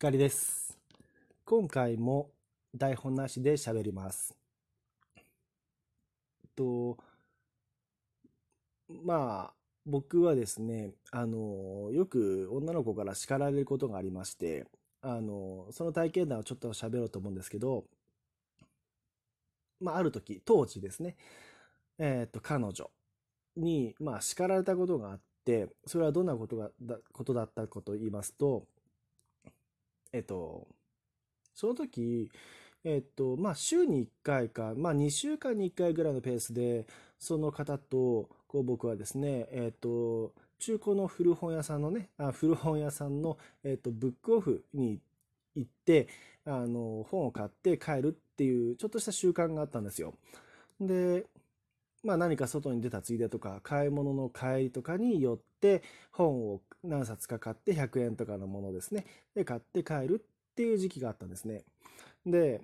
光です。今回も台本なしで喋ります。と、まあ、僕はですね、あの、よく女の子から叱られることがありまして、あの、その体験談をちょっと喋ろうと思うんですけど、まあ、ある時、当時ですね、えっと、彼女に、まあ、叱られたことがあって、それはどんなことが、だことだったかと言いますと、えっと、その時、えっと、まあ、週に1回か、まあ、2週間に1回ぐらいのペースで、その方と、こう、僕はですね、えっと、中古の古本屋さんのね、あ古本屋さんの、えっと、ブックオフに行って、あの、本を買って帰るっていう、ちょっとした習慣があったんですよ。で、まあ何か外に出たついでとか、買い物の帰りとかによって、本を何冊か買って100円とかのものですね。で、買って帰るっていう時期があったんですね。で、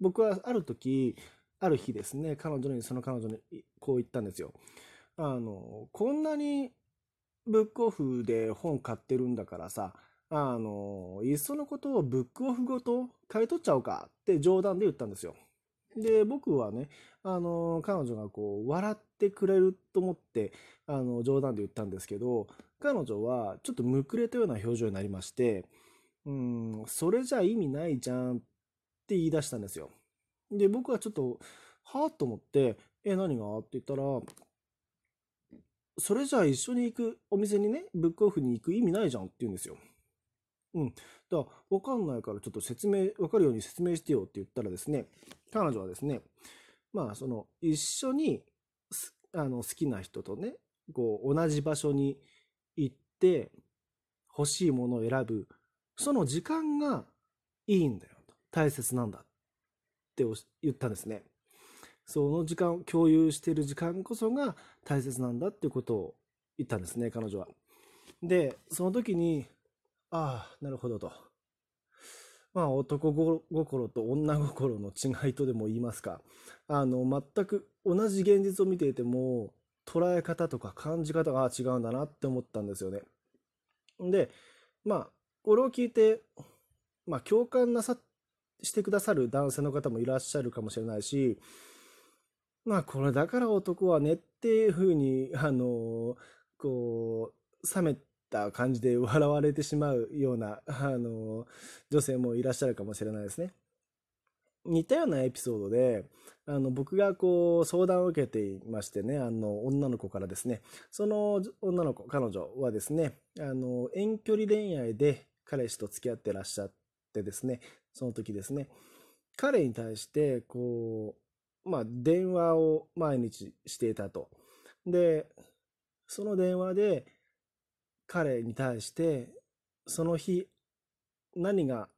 僕はある時、ある日ですね、彼女に、その彼女にこう言ったんですよ。あの、こんなにブックオフで本買ってるんだからさ、あの、いっそのことをブックオフごと買い取っちゃおうかって冗談で言ったんですよ。で、僕はね、あの、彼女がこう、笑ってくれると思って、あの、冗談で言ったんですけど、彼女はちょっとむくれたような表情になりまして、うん、それじゃ意味ないじゃんって言い出したんですよ。で、僕はちょっと、はぁと思って、え、何が？って言ったら、それじゃあ一緒に行くお店にね、ブックオフに行く意味ないじゃんって言うんですよ。うん。だから、わかんないからちょっと説明、わかるように説明してよって言ったらですね、彼女はですね、まあ、その、一緒に、あの、好きな人とね、こう、同じ場所に行って、欲しいものを選ぶ、その時間がいいんだよと。大切なんだって言ったんですね。その時間を共有している時間こそが大切なんだっていうことを言ったんですね、彼女は。で、その時に、ああ、なるほどと。まあ、男心と女心の違いとでも言いますか。あの、全く同じ現実を見ていても、捉え方とか感じ方が違うんだなって思ったんですよね。で、まあ、これを聞いて、まあ、共感なさしてくださる男性の方もいらっしゃるかもしれないし、まあ、これだから男はねっていうふうに、あの、こう、冷めた感じで笑われてしまうような、あの、女性もいらっしゃるかもしれないですね。似たようなエピソードで、あの、僕がこう、相談を受けていましてね、あの、女の子からですね、その女の子、彼女はですね、あの、遠距離恋愛で彼氏と付き合ってらっしゃってですね、その時ですね、彼に対して、こう、まあ、電話を毎日していたと。で、その電話で、彼に対して、その日、何が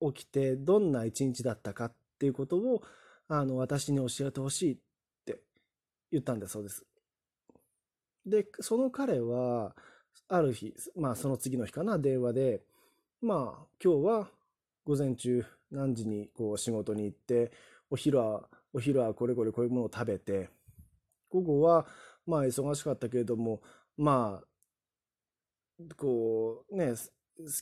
起きて、どんな一日だったかっていうことを、あの、私に教えてほしいって言ったんだそうです。で、その彼は、ある日、まあ、その次の日かな、電話で、まあ、今日は午前中何時にこう仕事に行って、お昼は、お昼はこれこれこういうものを食べて、午後は、まあ、忙しかったけれども、まあ、こう、ね、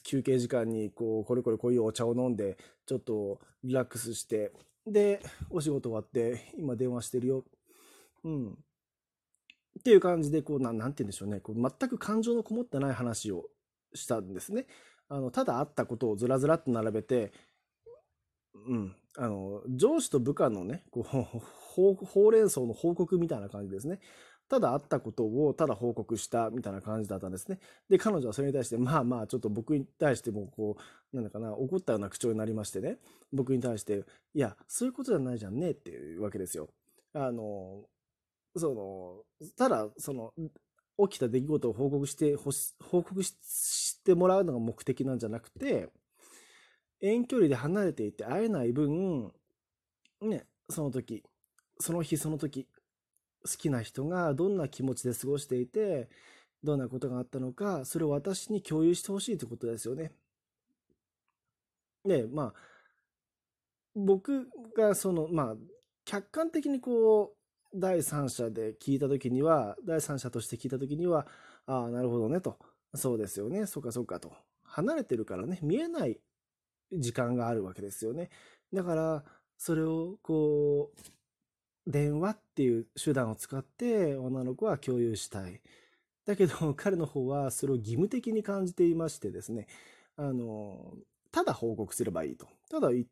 休憩時間に、こう、これこれこういうお茶を飲んで、ちょっとリラックスして、で、お仕事終わって、今電話してるよ。うん。っていう感じで、こう、な、なんて言うんでしょうね。こう、全く感情のこもってない話をしたんですね。あの、ただあったことをずらずらっと並べて、うん。あの、上司と部下のね、こう、ほうほうれん草の報告みたいな感じですね。ただあったことをただ報告したみたいな感じだったんですね。で、彼女はそれに対して、まあまあ、ちょっと僕に対しても、こう、なんだかな、怒ったような口調になりましてね、僕に対して、いや、そういうことじゃないじゃんねっていうわけですよ。あの、その、ただ、その、起きた出来事を報告して、報告してもらうのが目的なんじゃなくて、遠距離で離れていて会えない分、ね、その時、その日その時、好きな人がどんな気持ちで過ごしていて、どんなことがあったのか、それを私に共有してほしいということですよね。で、まあ、僕がその、まあ、客観的にこう、第三者で聞いたときには、第三者として聞いたときには、ああ、なるほどねと。そうですよね。そうか、そうかと。離れてるからね、見えない時間があるわけですよね。だから、それをこう、電話っていう手段を使って女の子は共有したい。だけど 彼の方はそれを義務的に感じていましてですね、あの、ただ報告すればいいと。ただ起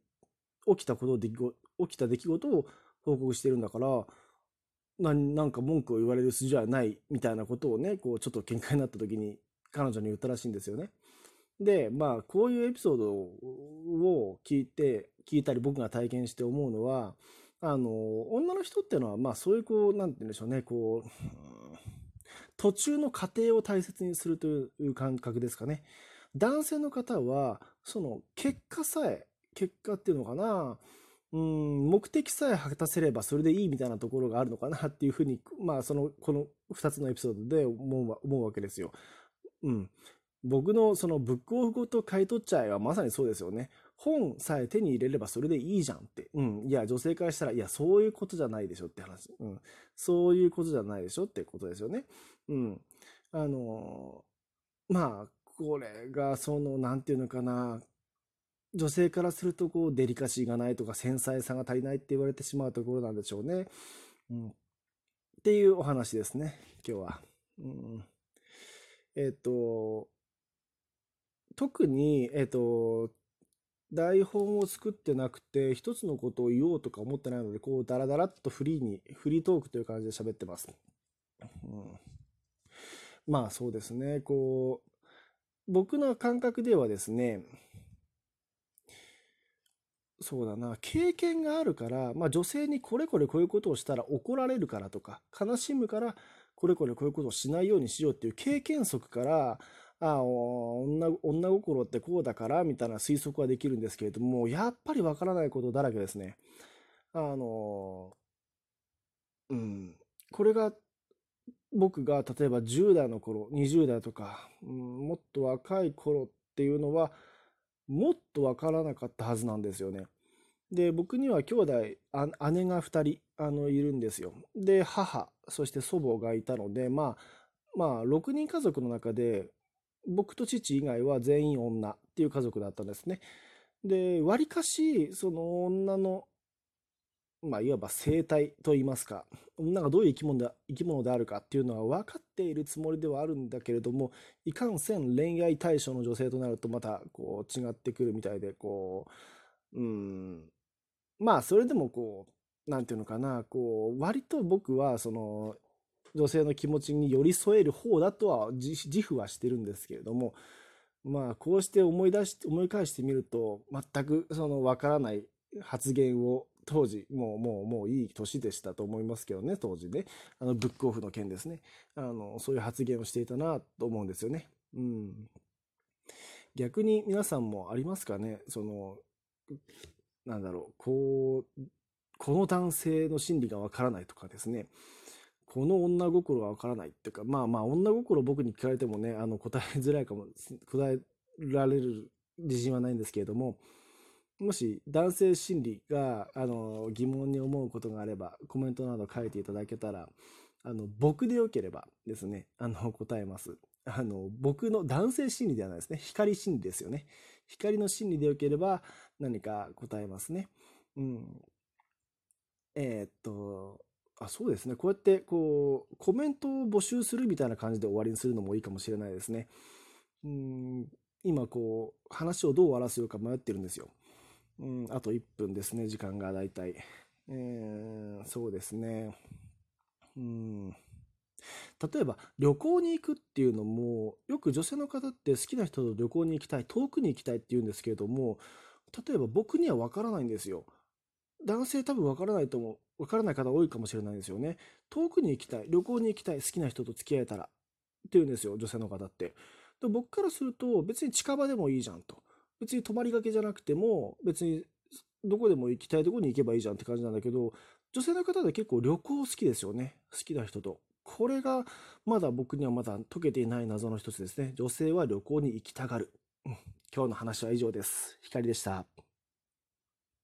きたことを起きた出来事を報告してるんだから、なんか文句を言われる筋はないみたいなことをね、こうちょっと喧嘩になった時に彼女に言ったらしいんですよね。で、まあ、こういうエピソードを聞いて、聞いたり僕が体験して思うのは、あの、女の人っていうのは、まあ、そういうこう、なんて言うんでしょうね、こう、途中の過程を大切にするという感覚ですかね。男性の方は、その結果さえ、結果っていうのかな、うん、目的さえ果たせればそれでいいみたいなところがあるのかなっていうふうに、まあ、その、この2つのエピソードで思う思うわけですよ。うん。僕のそのブックオフごと買い取っちゃえはまさにそうですよね。本さえ手に入れればそれでいいじゃんって。うん。いや、女性からしたら、いや、そういうことじゃないでしょって話。うん。そういうことじゃないでしょってことですよね。うん。あのまあ、これが、その、なんていうのかな。女性からすると、こう、デリカシーがないとか、繊細さが足りないって言われてしまうところなんでしょうね。うん。っていうお話ですね、今日は。うん。えっ、と、特に、えっ、と、台本を作ってなくて、一つのことを言おうとか思ってないので、こう、ダラダラっとフリーに、フリートークという感じで喋ってます。うん、まあ、そうですね。こう、僕の感覚ではですね、そうだな、経験があるから、まあ女性にこれこれこういうことをしたら怒られるからとか、悲しむから、これこれこういうことをしないようにしようっていう経験則から、あ女女心ってこうだからみたいな推測はできるんですけれども、やっぱりわからないことだらけですね。あの、うん。これが僕が例えば10代の頃、20代とか、うん、もっと若い頃っていうのは、もっとわからなかったはずなんですよね。で、僕には兄弟、姉が2人あのいるんですよ。で、母、そして祖母がいたので、まあ、まあ、6人家族の中で、僕と父以外は全員女っていう家族だったんですね。で、わりかし、その女の、まあ、いわば生態といいますか、女がどういう生き物で生き物であるかっていうのは分かっているつもりではあるんだけれども、いかんせん恋愛対象の女性となるとまたこう違ってくるみたいで、こう、うん、まあ、それでもこう、なんていうのかな、こう、割と僕は、その、女性の気持ちに寄り添える方だとは自負はしてるんですけれども、まあ、こうして思い出して、思い返してみると、全くそのわからない発言を当時、もう、もう、もういい年でしたと思いますけどね、当時ね。あの、ブックオフの件ですね。あの、そういう発言をしていたなと思うんですよね。うん。逆に皆さんもありますかね？その、なんだろう、こう、この男性の心理がわからないとかですね。この女心がわからないっていうか、まあまあ、女心僕に聞かれてもね、あの、答えづらいかも、答えられる自信はないんですけれども、もし男性心理が、あの、疑問に思うことがあれば、コメントなど書いていただけたら、あの、僕でよければですね、あの、答えます。あの、僕の男性心理ではないですね。光心理ですよね。光の心理でよければ何か答えますね。うん。えー、っと、あ、そうですね。こうやって、こう、コメントを募集するみたいな感じで終わりにするのもいいかもしれないですね。うん、今、こう、話をどう終わらせようか迷ってるんですよ。うん、あと1分ですね、時間がだいたい。え、そうですね。うん。例えば、旅行に行くっていうのも、よく女性の方って好きな人と旅行に行きたい、遠くに行きたいって言うんですけれども、例えば僕にはわからないんですよ。男性多分わからないと思う。わからない方多いかもしれないですよね。遠くに行きたい、旅行に行きたい、好きな人と付き合えたらって言うんですよ、女性の方って。で僕からすると、別に近場でもいいじゃんと。別に泊まりがけじゃなくても、別にどこでも行きたいとこに行けばいいじゃんって感じなんだけど、女性の方で結構旅行好きですよね。好きな人と。これがまだ僕にはまだ解けていない謎の一つですね。女性は旅行に行きたがる。今日の話は以上です。光でした。